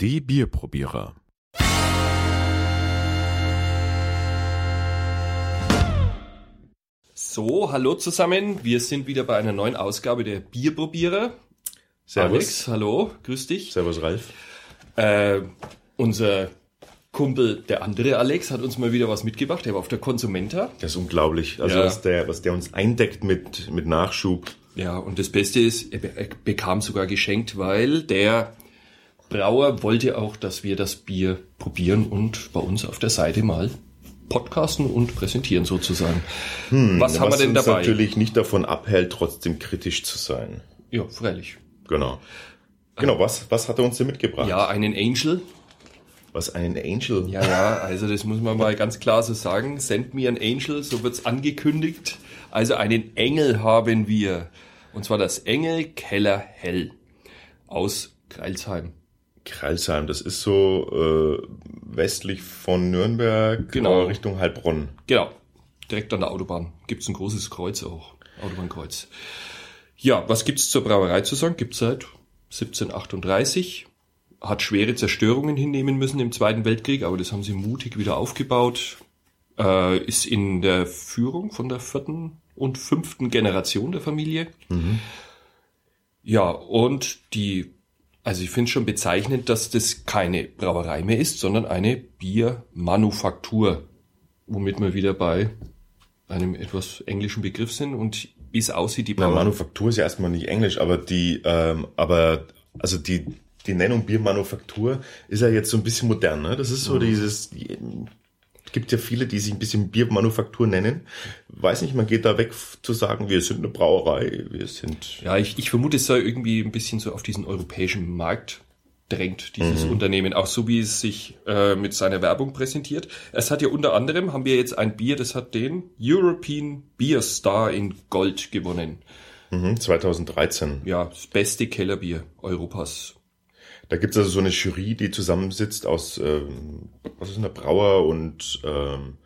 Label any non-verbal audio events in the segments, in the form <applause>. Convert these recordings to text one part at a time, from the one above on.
Die Bierprobierer. So, hallo zusammen. Wir sind wieder bei einer neuen Ausgabe der Bierprobierer. Servus. Alex, hallo, grüß dich. Servus, Ralf. Äh, unser Kumpel, der andere Alex, hat uns mal wieder was mitgebracht. Der war auf der Konsumenta. Das ist unglaublich. Also Ja. was, der, was der uns eindeckt mit, mit Nachschub. Ja, und das Beste ist, er, er bekam sogar geschenkt, weil der Brauer wollte auch, dass wir das Bier probieren und bei uns auf der Seite mal podcasten und präsentieren sozusagen. was haben wir denn uns dabei? natürlich nicht davon abhält, trotzdem kritisch zu sein. Ja, freilich. Genau. Genau, was, was hat er uns denn mitgebracht? Ja, einen Angel. Was einen Angel? Ja, ja, also das muss man mal ganz klar so sagen. Send me an Angel, so wird's angekündigt. Also einen Engel haben wir. Und zwar das Engel Keller Hell aus Kreilsheim. Kreilsheim, das ist so äh, westlich von Nürnberg Genau. Richtung Heilbronn. Genau, direkt an der Autobahn. Gibt's ein großes Kreuz auch. Autobahnkreuz. Ja, was gibt's zur Brauerei zu sagen? Gibt's seit 1738. Hat schwere Zerstörungen hinnehmen müssen im Zweiten Weltkrieg, aber das haben sie mutig wieder aufgebaut. Äh, ist in der Führung von der vierten und fünften Generation der Familie. Ja, und die, also ich finde schon bezeichnend, dass das keine Brauerei mehr ist, sondern eine Biermanufaktur, womit wir wieder bei einem etwas englischen Begriff sind und wie es aussieht, die Na, Brauerei. Manufaktur ist ja erstmal nicht Englisch, aber die, ähm, aber also die, die Nennung Biermanufaktur ist ja jetzt so ein bisschen modern, ne? Das ist so dieses, die, gibt ja viele, die sich ein bisschen Biermanufaktur nennen. Weiß nicht, man geht da weg zu sagen, wir sind eine Brauerei, wir sind. Ja, ich, ich vermute, es sei irgendwie ein bisschen so auf diesen europäischen Markt drängt, dieses Unternehmen, auch so wie es sich äh, mit seiner Werbung präsentiert. Es hat ja unter anderem, haben wir jetzt ein Bier, das hat den European Beer Star in Gold gewonnen. Mhm, 2013. Ja, das beste Kellerbier Europas. Da gibt's also so eine Jury, die zusammensitzt aus ähm, was ist denn, Brauer und ähm,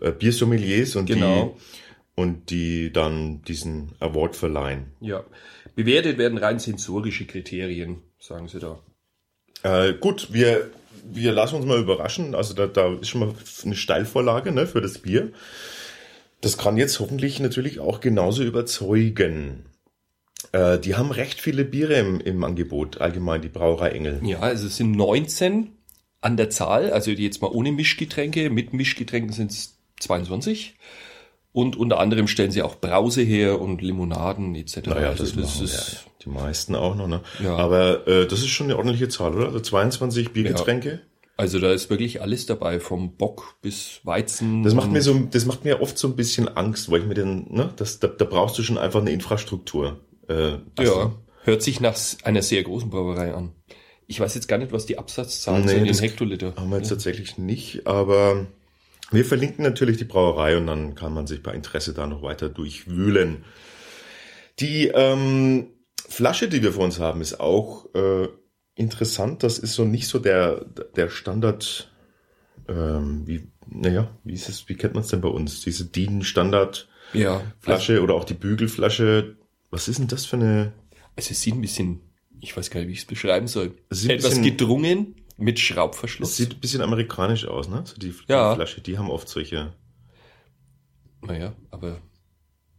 äh, Biersommeliers und Genau. die und die dann diesen Award verleihen. Ja. Bewertet werden rein sensorische Kriterien, sagen sie da. Äh, gut, wir, wir lassen uns mal überraschen. Also da, da ist schon mal eine Steilvorlage ne, für das Bier. Das kann jetzt hoffentlich natürlich auch genauso überzeugen. Äh, die haben recht viele Biere im, im Angebot, allgemein die Brauerei Engel. Ja, also es sind 19 an der Zahl, also die jetzt mal ohne Mischgetränke, mit Mischgetränken sind es 22. Und unter anderem stellen sie auch Brause her und Limonaden etc. Naja, also das, machen ja die meisten auch noch. Ne? Ja. Aber äh, das ist schon eine ordentliche Zahl, oder? Also 22 Biergetränke. also da ist wirklich alles dabei, vom Bock bis Weizen. Das macht mir so, das macht mir oft so ein bisschen Angst, weil ich mir den, ne, das, da, da brauchst du schon einfach eine Infrastruktur. Äh, also, Ja, hört sich nach einer sehr großen Brauerei an. Ich weiß jetzt gar nicht, was die Absatzzahlen Nee, sind in Hektoliter. Haben wir jetzt tatsächlich nicht, aber wir verlinken natürlich die Brauerei und dann kann man sich bei Interesse da noch weiter durchwühlen. Die ähm, Flasche, die wir vor uns haben, ist auch äh, interessant. Das ist so nicht so der, der Standard, ähm, wie, naja, wie ist es, wie kennt man es denn bei uns? Diese DIN-Standard Ja, Flasche oder auch die Bügelflasche. Was ist denn das für eine? Also es sieht ein bisschen, ich weiß gar nicht, wie ich es beschreiben soll. Es Etwas bisschen- gedrungen mit Schraubverschluss. sieht ein bisschen amerikanisch aus, ne? So die, die Ja. Flasche, die haben oft solche. Naja, aber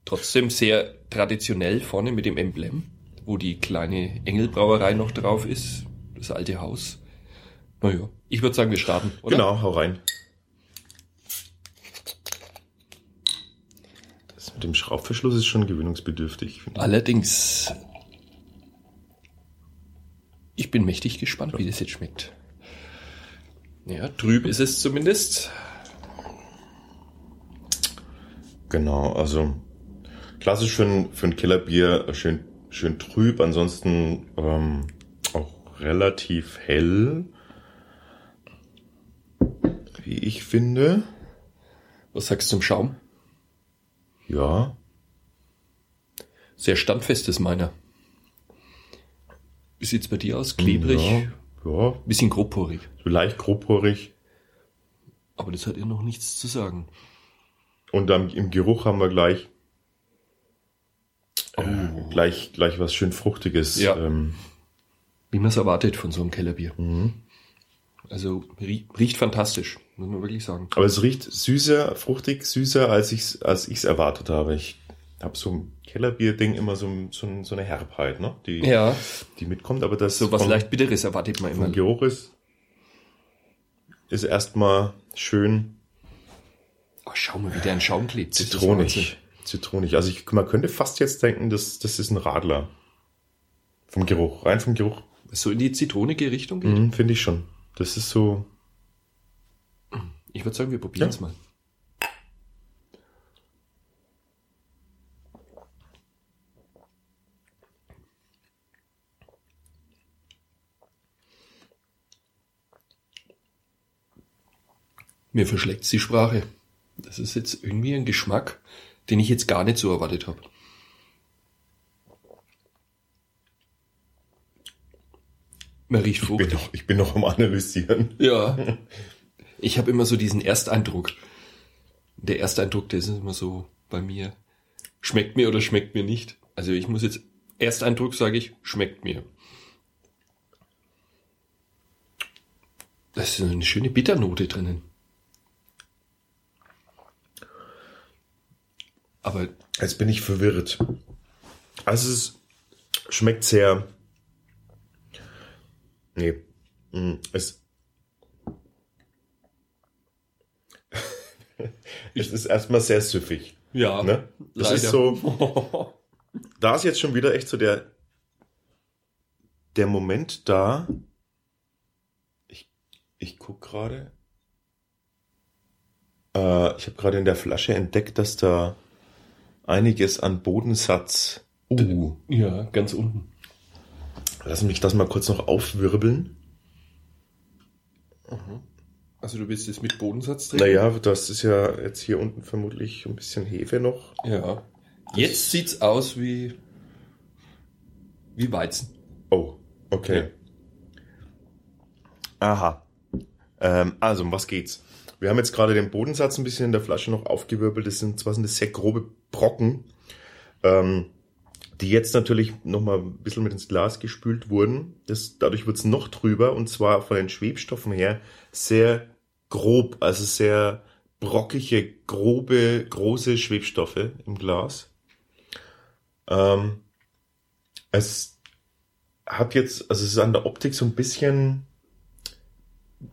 trotzdem sehr traditionell vorne mit dem Emblem, wo die kleine Engelbrauerei noch drauf ist, das alte Haus. Naja, ich würde sagen, wir starten, oder? Genau, hau rein. Das mit dem Schraubverschluss ist schon gewöhnungsbedürftig. Allerdings, ich bin mächtig gespannt, wie das jetzt schmeckt. Ja, trüb ist es zumindest. Genau, also klassisch für ein, für ein Kellerbier äh, schön, schön trüb, ansonsten ähm, auch relativ hell. Wie ich finde. Was sagst du zum Schaum? Ja, Sehr standfest ist meiner. Wie sieht's bei dir aus? Klebrig? Ja, ja Bisschen grobporig. so leicht grobporig. Aber das hat ihr noch nichts zu sagen. Und dann im Geruch haben wir gleich äh, gleich gleich was schön fruchtiges. Ja. Ähm, Wie man es erwartet von so einem Kellerbier. Also rie riecht fantastisch, muss man wirklich sagen. Aber es riecht süßer, fruchtig, süßer, als ich als ich's erwartet habe. Ich habe so ein Kellerbier-Ding immer so, so, so eine Herbheit, ne? Die, Ja, die mitkommt, aber das so was vom, leicht Bitteres erwartet man immer. Geruch ist, ist erstmal schön Oh, schau mal, wie der in Schaum klebt. Zitronig. Zitronig. Also ich, man könnte fast jetzt denken, das, das ist ein Radler. Vom Geruch, rein vom Geruch. So in die zitronige Richtung geht. Mhm, Finde ich schon. Das ist so. Ich würde sagen, wir probieren es Ja. mal. Mir verschlägt die Sprache. Das ist jetzt irgendwie ein Geschmack, den ich jetzt gar nicht so erwartet habe. Riecht Ich bin, noch, ich bin noch am Analysieren. Ja. <laughs> Ich habe immer so diesen Ersteindruck. Der Ersteindruck, der ist immer so bei mir. Schmeckt mir oder schmeckt mir nicht. Also ich muss jetzt, Ersteindruck sage ich, schmeckt mir. Da ist eine schöne Bitternote drinnen. Aber Jetzt bin ich verwirrt. Also es schmeckt sehr. Nee. Mm, Es. <laughs> es ist erstmal sehr süffig. ja, Ne? Das leider. ist so. <laughs> Da ist jetzt schon wieder echt so der. Der Moment da. Ich, ich guck gerade. Äh, ich habe gerade in der Flasche entdeckt, dass da einiges an Bodensatz. Uh, ja, ganz unten. Lass mich das mal kurz noch aufwirbeln. Also du willst es mit Bodensatz trinken? Naja, das ist ja jetzt hier unten vermutlich ein bisschen Hefe noch. Ja. Jetzt sieht's aus wie, wie Weizen. Oh, okay. Aha. Ähm, also, um was geht's? Wir haben jetzt gerade den Bodensatz ein bisschen in der Flasche noch aufgewirbelt. Das sind zwar sind das sehr grobe Brocken, ähm, die jetzt natürlich nochmal ein bisschen mit ins Glas gespült wurden. Das, dadurch wird's noch drüber und zwar von den Schwebstoffen her sehr grob, also sehr brockige, grobe, große Schwebstoffe im Glas. Ähm, es hat jetzt, also es ist an der Optik so ein bisschen,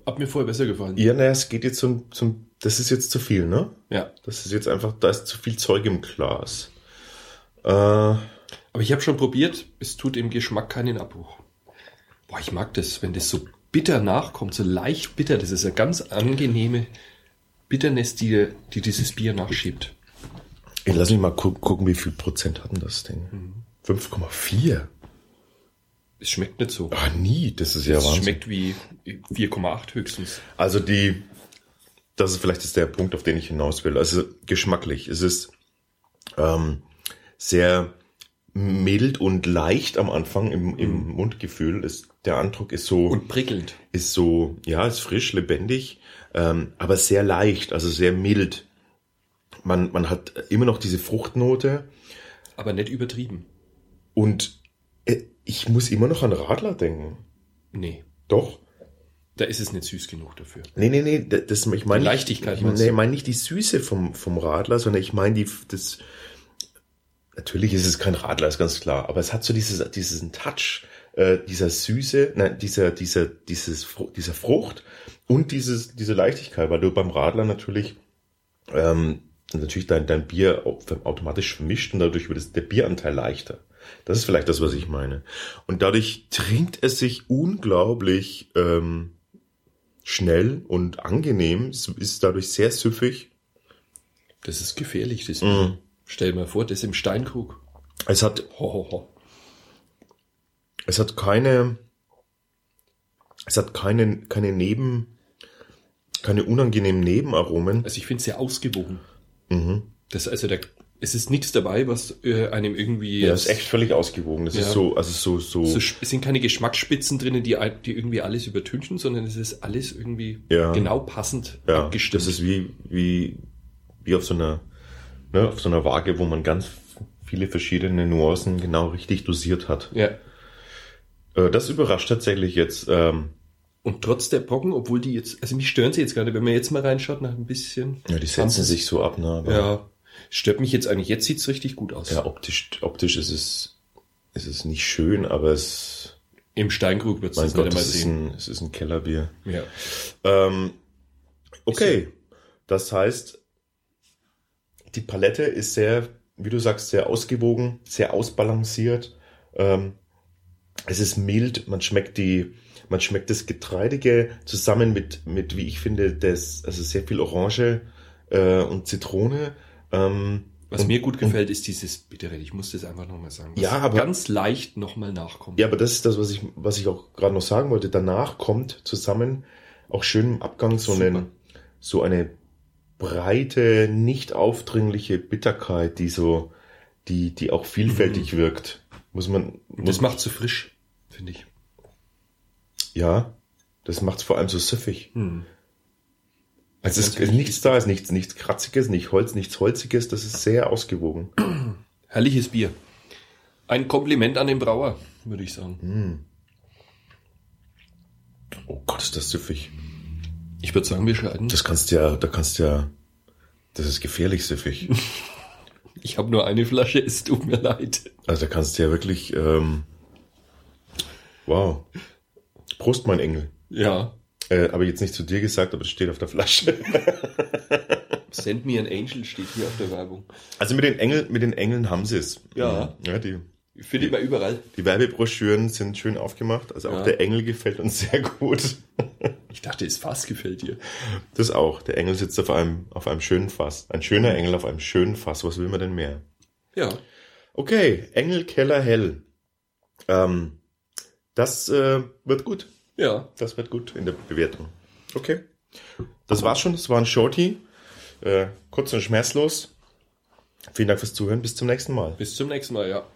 Hat mir vorher besser gefallen. ja, naja, es geht jetzt zum, zum, das ist jetzt zu viel, ne? Ja. Das ist jetzt einfach, da ist zu viel Zeug im Glas. Äh, Aber ich habe schon probiert, es tut im Geschmack keinen Abbruch. Boah, ich mag das, wenn das so bitter nachkommt, so leicht bitter. Das ist eine ganz angenehme Bitternis, die, die dieses Bier nachschiebt. ich lass mich mal gu gucken, wie viel Prozent hat denn das Ding? 5,4? Es schmeckt nicht so. Ah, nie, das ist ja es Wahnsinn. schmeckt wie 4,8 höchstens. Also die, das ist vielleicht ist der Punkt, auf den ich hinaus will. Also geschmacklich. Es ist ähm, sehr mild und leicht am Anfang im, im Mundgefühl. Ist, der Eindruck ist so, Und prickelnd. ist so, ja, ist frisch, lebendig, ähm, aber sehr leicht, also sehr mild. Man, man hat immer noch diese Fruchtnote Aber nicht übertrieben. und äh, ich muss immer noch an Radler denken. Nee, Doch. da ist es nicht süß genug dafür. Nee, nee, nee, das, ich meine Leichtigkeit Ich, nee, ich meine nicht die Süße vom, vom Radler, sondern ich meine die, das, natürlich ist es kein Radler, ist ganz klar, aber es hat so dieses, diesen Touch, äh, dieser Süße, nein, dieser, dieser, dieses, dieser Frucht und dieses, diese Leichtigkeit, weil du beim Radler natürlich, ähm, natürlich dein, dein Bier au- automatisch vermischt und dadurch wird es, der Bieranteil leichter. Das ist vielleicht das, was ich meine. Und dadurch trinkt es sich unglaublich, ähm, schnell und angenehm, es ist dadurch sehr süffig. Das ist gefährlich, das Mhm. Stell mal vor, das im Steinkrug. Es hat, Ho, ho, ho. es hat keine, es hat keine, keine Neben, keine unangenehmen Nebenaromen. Also ich finde es sehr ausgewogen. Mhm. Das, also da, es ist nichts dabei, was äh, einem irgendwie... Ja, das ist echt völlig ausgewogen. Das Ja. ist so, also so, so, So, es sind keine Geschmacksspitzen drin, die, die irgendwie alles übertünchen, sondern es ist alles irgendwie Ja. genau passend ja, abgestimmt. das ist wie, wie, wie auf so einer, ne, auf so einer Waage, wo man ganz viele verschiedene Nuancen genau richtig dosiert hat. ja. Äh, Das überrascht tatsächlich jetzt. Ähm, Und trotz der Brocken, obwohl die jetzt, also mich stören sie jetzt gerade, wenn man jetzt mal reinschaut, nach ein bisschen. Ja, die setzen sich so ab, ne? Aber Ja, stört mich jetzt eigentlich. Jetzt sieht's richtig gut aus. ja, optisch, optisch ist es, ist es nicht schön, aber es, Im Steinkrug wird's Gott, wieder mal es ist, sehen. ein, es ist ein Kellerbier. Ja. Ähm, okay, das heißt, die Palette ist sehr, wie du sagst, sehr ausgewogen, sehr ausbalanciert. Ähm, es ist mild, man schmeckt die, man schmeckt das Getreidige zusammen mit, mit, wie ich finde, das, also sehr viel Orange äh, und Zitrone. Ähm, Was und, mir gut gefällt, ist dieses Bittere. Ich muss das einfach nochmal sagen. Ja, aber- ganz leicht nochmal nachkommt. Ja, aber das ist das, was ich, was ich auch gerade noch sagen wollte. Danach kommt zusammen auch schön im Abgang so, einen, so eine breite, nicht aufdringliche Bitterkeit, die so, die, die auch vielfältig wirkt. Muss man, Und das muss, macht so frisch, finde ich. ja, das macht's vor allem so süffig. Hm. Also es ist nichts da, ist nichts, nichts Kratziges, nicht Holz, nichts Holziges, das ist sehr ausgewogen. Herrliches Bier. Ein Kompliment an den Brauer, würde ich sagen. Oh Gott, ist das süffig. Ich würde sagen, wir scheiden. Das kannst du ja, da kannst du ja, das ist gefährlich süffig. <laughs> Ich habe nur eine Flasche, es tut mir leid. Also da kannst du ja wirklich, ähm, wow. Prost, mein Engel. Ja. Äh, Habe ich jetzt nicht zu dir gesagt, aber es steht auf der Flasche. <laughs> Send me an Angel steht hier auf der Werbung. Also mit den Engeln, mit den Engeln haben sie es. Ja. ja die, Findet man überall. die Werbebroschüren sind schön aufgemacht. Also auch Ja. der Engel gefällt uns sehr gut. Ich dachte, das Fass gefällt dir. Das auch. Der Engel sitzt auf einem, auf einem schönen Fass. Ein schöner Engel auf einem schönen Fass. Was will man denn mehr? Ja. Okay, Engel Keller Hell. Ähm, das äh, wird gut. Ja. Das wird gut in der Bewertung. Okay. Das war's schon. Das war ein Shorty. Äh, kurz und schmerzlos. Vielen Dank fürs Zuhören. Bis zum nächsten Mal. Bis zum nächsten Mal, ja.